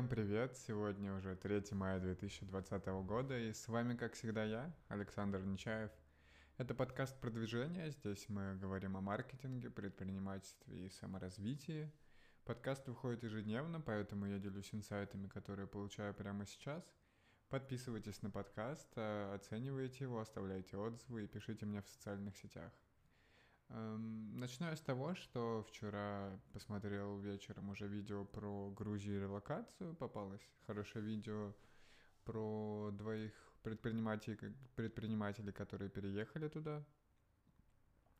Всем привет! Сегодня уже 3 мая 2020 года, и с вами, как всегда, я, Александр Нечаев. Это подкаст продвижения. Здесь мы говорим о маркетинге, предпринимательстве и саморазвитии. Подкаст выходит ежедневно, поэтому я делюсь инсайтами, которые получаю прямо сейчас. Подписывайтесь на подкаст, а, оценивайте его, оставляйте отзывы и пишите мне в социальных сетях. Эм, начну с того, что вчера посмотрел вечером уже видео про Грузию и релокацию. Попалось хорошее видео про двоих предпринимателей, предпринимателей, которые переехали туда.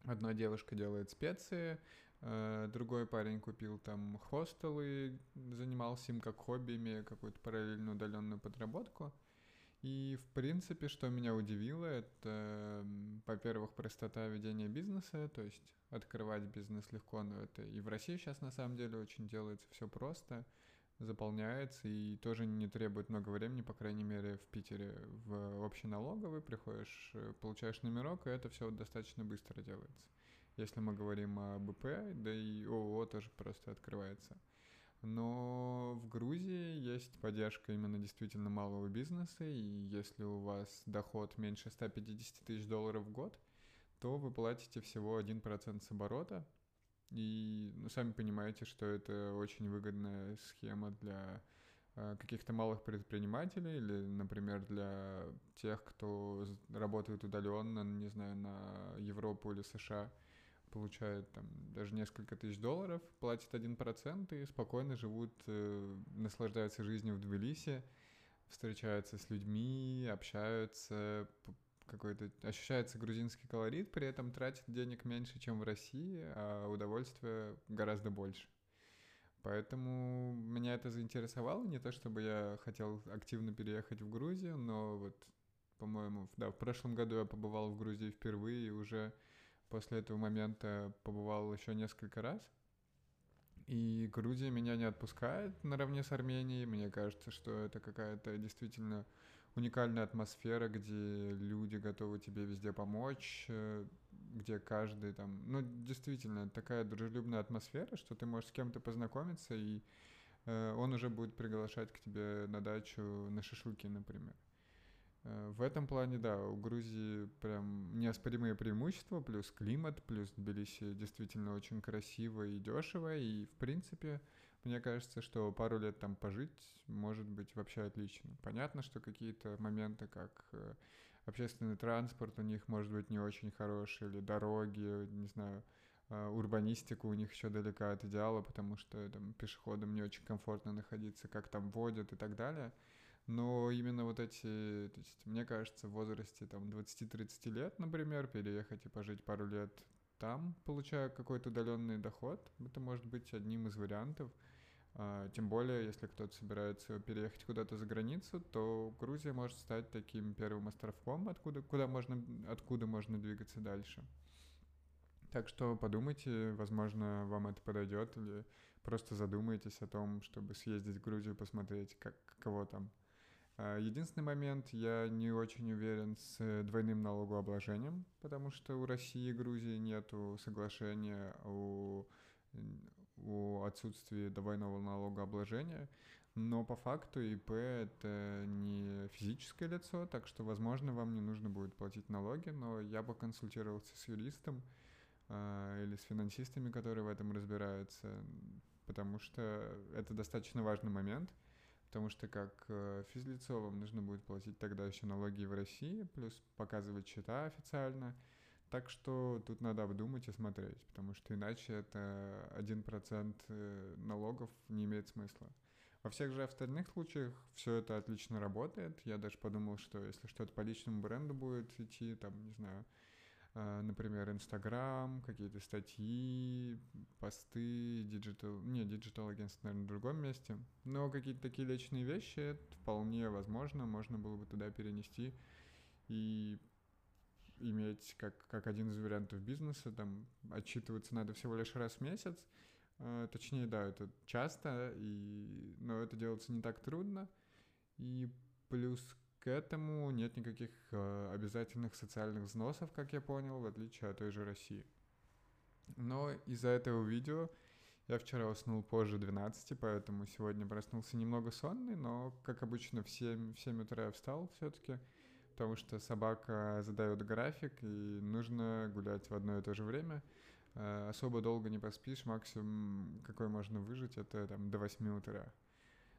Одна девушка делает специи, э, другой парень купил там хостел и занимался им как хобби, имея какую-то параллельную удаленную подработку. И, в принципе, что меня удивило, это, во-первых, простота ведения бизнеса, то есть открывать бизнес легко, но это и в России сейчас на самом деле очень делается все просто, заполняется и тоже не требует много времени, по крайней мере, в Питере в общеналоговый приходишь, э, получаешь номерок, и это все достаточно быстро делается. Если мы говорим о БП, да и ООО тоже просто открывается. Но в Грузии есть поддержка именно действительно малого бизнеса, и если у вас доход меньше 150 тысяч долларов в год, то вы платите всего 1% с оборота, и ну, сами понимаете, что это очень выгодная схема для э, каких-то малых предпринимателей или, например, для тех, кто работает удаленно, не знаю, на Европу или США – получают там даже несколько тысяч долларов, платят один процент и спокойно живут, э, наслаждаются жизнью в Тбилиси, встречаются с людьми, общаются, какой-то ощущается грузинский колорит, при этом тратят денег меньше, чем в России, а удовольствия гораздо больше. Поэтому меня это заинтересовало, не то чтобы я хотел активно переехать в Грузию, но вот, по-моему, да, в прошлом году я побывал в Грузии впервые и уже после этого момента побывал еще несколько раз. И Грузия меня не отпускает наравне с Арменией. Мне кажется, что это какая-то действительно уникальная атмосфера, где люди готовы тебе везде помочь, э, где каждый там... Ну, действительно, такая дружелюбная атмосфера, что ты можешь с кем-то познакомиться, и э, он уже будет приглашать к тебе на дачу на шашлыки, например. Э, в этом плане, да, у Грузии прям неоспоримые преимущества, плюс климат, плюс Тбилиси действительно очень красиво и дешево, и, в принципе, мне кажется, что пару лет там пожить может быть вообще отлично. Понятно, что какие-то моменты, как э, общественный транспорт у них может быть не очень хороший, или дороги, не знаю, э, урбанистика у них еще далека от идеала, потому что там пешеходам не очень комфортно находиться, как там водят и так далее — но именно вот эти, то есть, мне кажется, в возрасте там 20-30 лет, например, переехать и пожить пару лет там, получая какой-то удаленный доход, это может быть одним из вариантов. А, тем более, если кто-то собирается переехать куда-то за границу, то Грузия может стать таким первым островком, откуда, куда можно, откуда можно двигаться дальше. Так что подумайте, возможно, вам это подойдет, или просто задумайтесь о том, чтобы съездить в Грузию, посмотреть, как, каково там. А, единственный момент, я не очень уверен с двойным налогообложением, потому что у России и Грузии нету соглашения о, о отсутствии двойного налогообложения, но по факту ИП это не физическое лицо, так что, возможно, вам не нужно будет платить налоги, но я бы консультировался с юристом э, или с финансистами, которые в этом разбираются, потому что это достаточно важный момент — потому что как э, физлицо вам нужно будет платить тогда еще налоги в России, плюс показывать счета официально. Так что тут надо обдумать и смотреть, потому что иначе это один процент э, налогов не имеет смысла. Во всех же остальных случаях все это отлично работает. Я даже подумал, что если что-то по личному бренду будет идти, там, не знаю, например, Инстаграм, какие-то статьи, посты, digital, не, digital агентство, наверное, в другом месте, но какие-то такие личные вещи вполне возможно, можно было бы туда перенести и иметь как, как один из вариантов бизнеса, там отчитываться надо всего лишь раз в месяц, а, точнее, да, это часто, и, но это делается не так трудно, и плюс к этому нет никаких э, обязательных социальных взносов, как я понял, в отличие от той же России. Но из-за этого видео Я вчера уснул позже 12, поэтому сегодня проснулся немного сонный, но, как обычно, в 7, в 7 утра я встал все-таки, потому что собака задает график, и нужно гулять в одно и то же время. Э, особо долго не поспишь, максимум, какой можно выжить, это там до 8 утра.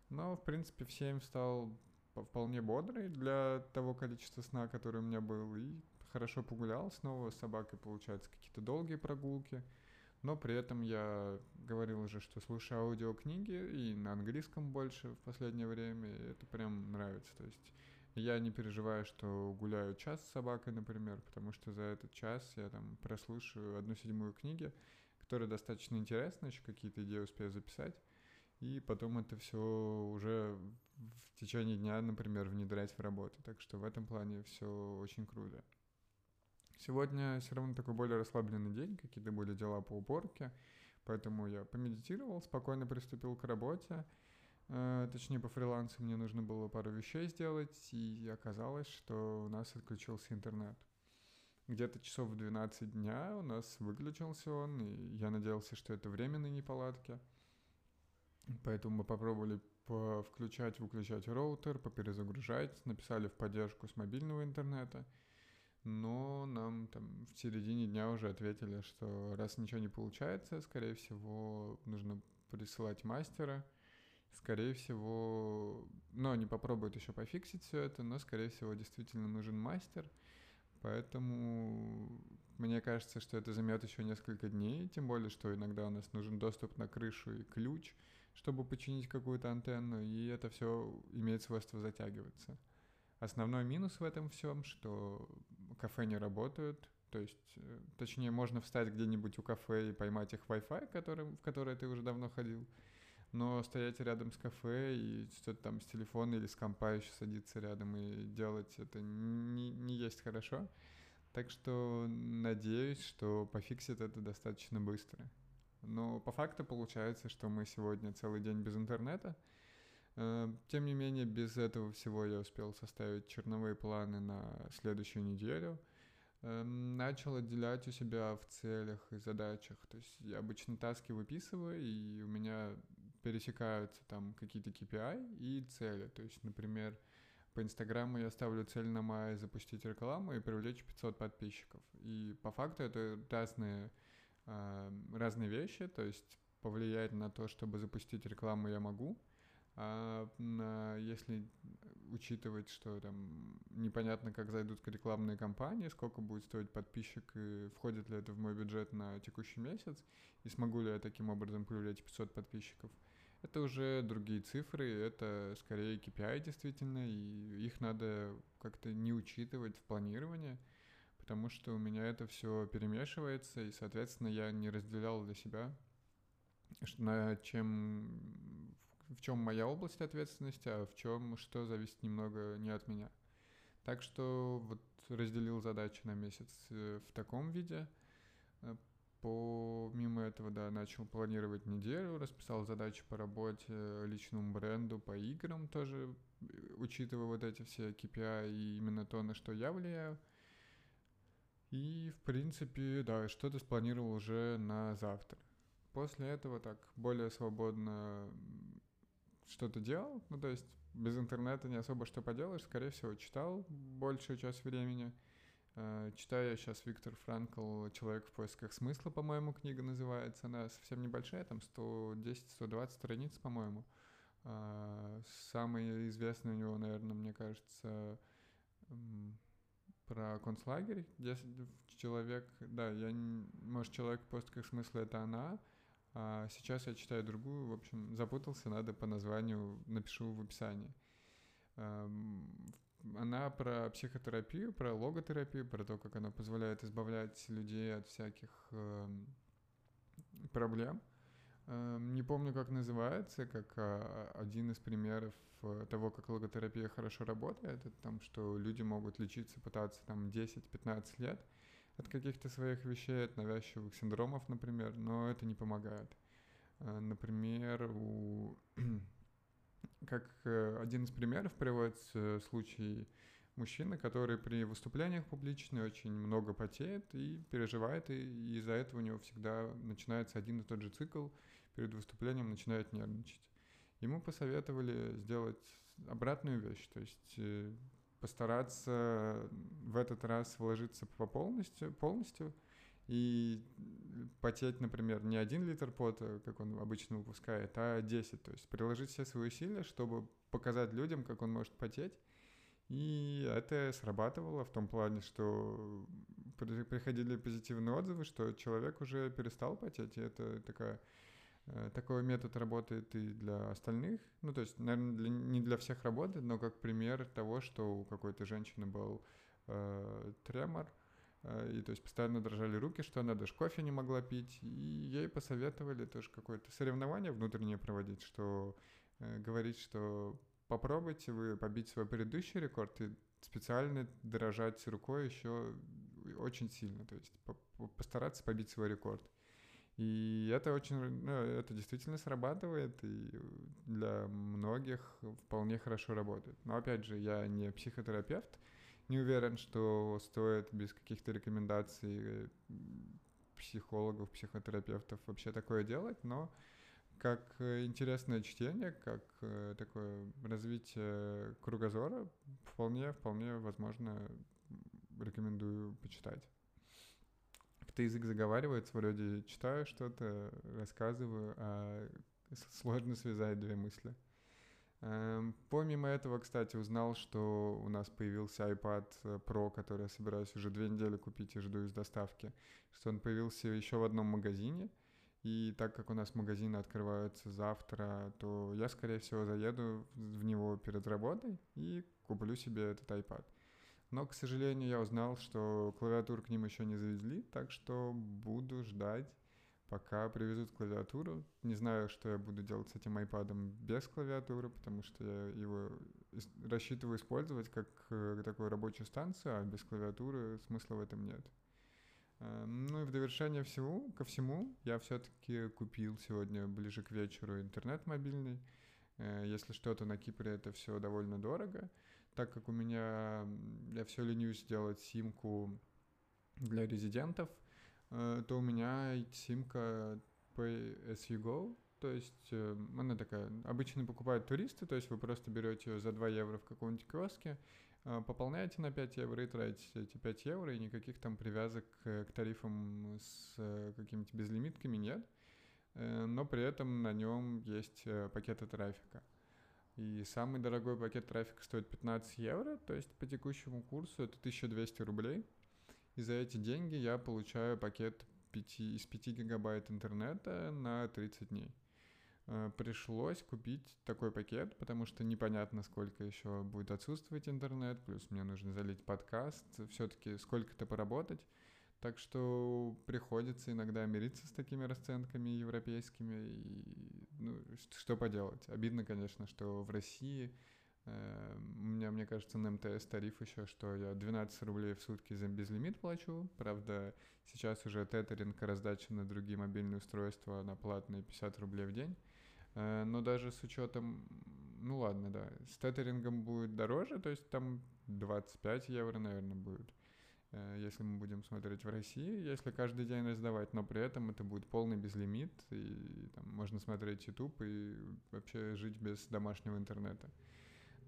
Но, в принципе, в 7 встал вполне бодрый для того количества сна, который у меня был, и хорошо погулял снова с собакой, получается, какие-то долгие прогулки, но при этом я говорил уже, что слушаю аудиокниги и на английском больше в последнее время, и это прям нравится, то есть я не переживаю, что гуляю час с собакой, например, потому что за этот час я там прослушаю одну седьмую книги, которые достаточно интересны, еще какие-то идеи успею записать, и потом это все уже в течение дня, например, внедрять в работу. Так что в этом плане все очень круто. Сегодня все равно такой более расслабленный день, какие-то были дела по уборке, поэтому я помедитировал, спокойно приступил к работе. Э, точнее, по фрилансу мне нужно было пару вещей сделать, и оказалось, что у нас отключился интернет. Где-то часов в 12 дня у нас выключился он, и я надеялся, что это временные неполадки – Поэтому мы попробовали включать, выключать роутер, поперезагружать, написали в поддержку с мобильного интернета, но нам там в середине дня уже ответили, что раз ничего не получается, скорее всего, нужно присылать мастера, скорее всего, ну, они попробуют еще пофиксить все это, но, скорее всего, действительно нужен мастер, поэтому мне кажется, что это займет еще несколько дней, тем более, что иногда у нас нужен доступ на крышу и ключ — чтобы починить какую-то антенну, и это все имеет свойство затягиваться. Основной минус в этом всем, что кафе не работают, то есть, э, точнее, можно встать где-нибудь у кафе и поймать их Wi-Fi, который, в которое ты уже давно ходил, но стоять рядом с кафе и что-то там с телефона или с компа еще садиться рядом и делать это не, не есть хорошо. Так что надеюсь, что пофиксит это достаточно быстро. Но по факту получается, что мы сегодня целый день без интернета. Э, тем не менее, без этого всего я успел составить черновые планы на следующую неделю. Эм, начал отделять у себя в целях и задачах. То есть я обычно таски выписываю, и у меня пересекаются там какие-то KPI и цели. То есть, например, по Инстаграму я ставлю цель на май запустить рекламу и привлечь 500 подписчиков. И по факту это разные а, разные вещи, то есть повлиять на то, чтобы запустить рекламу я могу, а на, если учитывать, что там непонятно, как зайдут рекламные кампании, сколько будет стоить подписчик и входит ли это в мой бюджет на текущий месяц, и смогу ли я таким образом привлечь 500 подписчиков, это уже другие цифры, это скорее KPI действительно, и их надо как-то не учитывать в планировании – потому что у меня это все перемешивается, и, соответственно, я не разделял для себя, на чем, в чем моя область ответственности, а в чем что зависит немного не от меня. Так что вот разделил задачи на месяц э, в таком виде. Э, помимо этого, да, начал планировать неделю, расписал задачи по работе, личному бренду, по играм тоже, э, учитывая вот эти все KPI и именно то, на что я влияю. И, в принципе, да, что-то спланировал уже на завтра. После этого так более свободно что-то делал, ну, то есть без интернета не особо что поделаешь, скорее всего, читал большую часть времени. Э, читаю я сейчас Виктор Франкл «Человек в поисках смысла», по-моему, книга называется. Она совсем небольшая, там 110-120 страниц, по-моему. Э, самый известный у него, наверное, мне кажется, про концлагерь, где человек, да, я, может, человек в поисках смысла это она, а сейчас я читаю другую, в общем, запутался, надо по названию напишу в описании. Она про психотерапию, про логотерапию, про то, как она позволяет избавлять людей от всяких эм, проблем. Эм, не помню, как называется, как а, один из примеров э, того, как логотерапия хорошо работает, это там, что люди могут лечиться, пытаться там 10-15 лет от каких-то своих вещей, от навязчивых синдромов, например, но это не помогает. Э, например, у... как э, один из примеров приводится случай мужчины, который при выступлениях публичных очень много потеет и переживает, и из-за этого у него всегда начинается один и тот же цикл перед выступлением начинает нервничать. Ему посоветовали сделать обратную вещь, то есть э, постараться в этот раз вложиться по полностью, полностью и потеть, например, не один литр пота, как он обычно выпускает, а 10. То есть приложить все свои усилия, чтобы показать людям, как он может потеть. И это срабатывало в том плане, что приходили позитивные отзывы, что человек уже перестал потеть, и это такая э, такой метод работает и для остальных. Ну, то есть, наверное, для, не для всех работает, но как пример того, что у какой-то женщины был э, тремор, э, и то есть постоянно дрожали руки, что она даже кофе не могла пить, и ей посоветовали тоже какое-то соревнование внутреннее проводить, что э, говорить, что попробуйте вы побить свой предыдущий рекорд и специально дрожать рукой еще очень сильно, то есть постараться побить свой рекорд. И это очень, ну, это действительно срабатывает, и для многих вполне хорошо работает. Но опять же, я не психотерапевт, не уверен, что стоит без каких-то рекомендаций психологов, психотерапевтов вообще такое делать, но как интересное чтение, как э, такое развитие кругозора, вполне, вполне возможно рекомендую почитать. Как-то язык заговаривается, вроде читаю что-то, рассказываю, а сложно связать две мысли. Эм, помимо этого, кстати, узнал, что у нас появился iPad Pro, который я собираюсь уже две недели купить и жду из доставки, что он появился еще в одном магазине, и так как у нас магазины открываются завтра, то я, скорее всего, заеду в него перед работой и куплю себе этот iPad. Но, к сожалению, я узнал, что клавиатуру к ним еще не завезли, так что буду ждать, пока привезут клавиатуру. Не знаю, что я буду делать с этим iPad без клавиатуры, потому что я его рассчитываю использовать как э, такую рабочую станцию, а без клавиатуры смысла в этом нет. Эм, ну и в довершение всего, ко всему, я все-таки купил сегодня ближе к вечеру интернет мобильный. Э, если что-то на Кипре это все довольно дорого так как у меня, я все ленюсь сделать симку для резидентов, э, то у меня симка Pay as you go, то есть э, она такая, обычно покупают туристы, то есть вы просто берете ее за 2 евро в каком-нибудь киоске, э, пополняете на 5 евро и тратите эти 5 евро, и никаких там привязок к тарифам с какими-то безлимитками нет, но при этом на нем есть пакеты трафика. И самый дорогой пакет трафика стоит 15 евро, то есть по текущему курсу это 1200 рублей. И за эти деньги я получаю пакет 5, из 5 гигабайт интернета на 30 дней. Э, пришлось купить такой пакет, потому что непонятно, сколько еще будет отсутствовать интернет, плюс мне нужно залить подкаст, все-таки сколько-то поработать. Так что приходится иногда мириться с такими расценками европейскими. И, ну, что поделать? Обидно, конечно, что в России э, у меня, мне кажется, на МТС тариф еще, что я 12 рублей в сутки за безлимит плачу. Правда, сейчас уже тетеринг раздача на другие мобильные устройства на платные 50 рублей в день. Э, но даже с учетом, ну ладно, да, с тетерингом будет дороже, то есть там 25 евро, наверное, будет. Э, если мы будем смотреть в России, если каждый день раздавать, но при этом это будет полный безлимит, и там можно смотреть YouTube и вообще жить без домашнего интернета.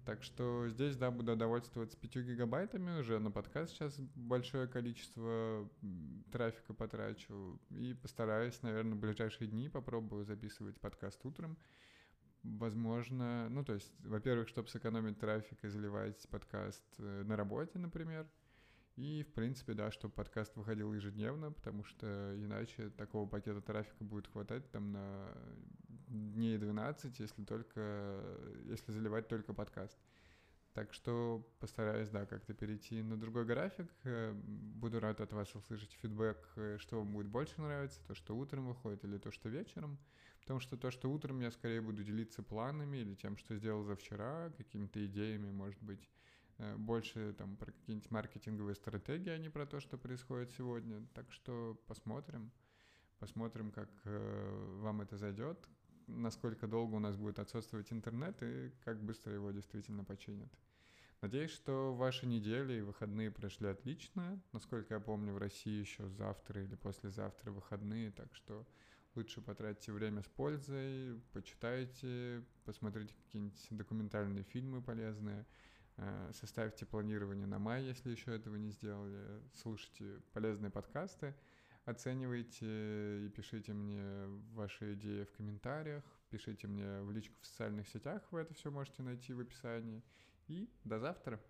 Так что здесь, да, буду довольствоваться 5 гигабайтами. Уже, на подкаст сейчас большое количество трафика потрачу, и постараюсь, наверное, в ближайшие дни попробую записывать подкаст утром. Возможно, ну, то есть, во-первых, чтобы сэкономить трафик и заливать подкаст э, на работе, например – и, в принципе, да, чтобы подкаст выходил ежедневно, потому что иначе такого пакета трафика будет хватать там на дней 12, если только, если заливать только подкаст. Так что постараюсь, да, как-то перейти на другой график. Э, буду рад от вас услышать фидбэк, э, что вам будет больше нравиться, то, что утром выходит или то, что вечером. Потому что то, что утром я скорее буду делиться планами или тем, что сделал за вчера, какими-то идеями, может быть, Э, больше там про какие-нибудь маркетинговые стратегии, а не про то, что происходит сегодня. Так что посмотрим. Посмотрим, как вам это зайдет, насколько долго у нас будет отсутствовать интернет и как быстро его действительно починят. Надеюсь, что ваши недели и выходные прошли отлично. Насколько я помню, в России еще завтра или послезавтра выходные, так что Лучше потратьте время с пользой, почитайте, посмотрите какие-нибудь документальные фильмы полезные, э, составьте планирование на май, если еще этого не сделали, слушайте полезные подкасты, оценивайте и пишите мне ваши идеи в комментариях, пишите мне в личку в социальных сетях, вы это все можете найти в описании. И до завтра!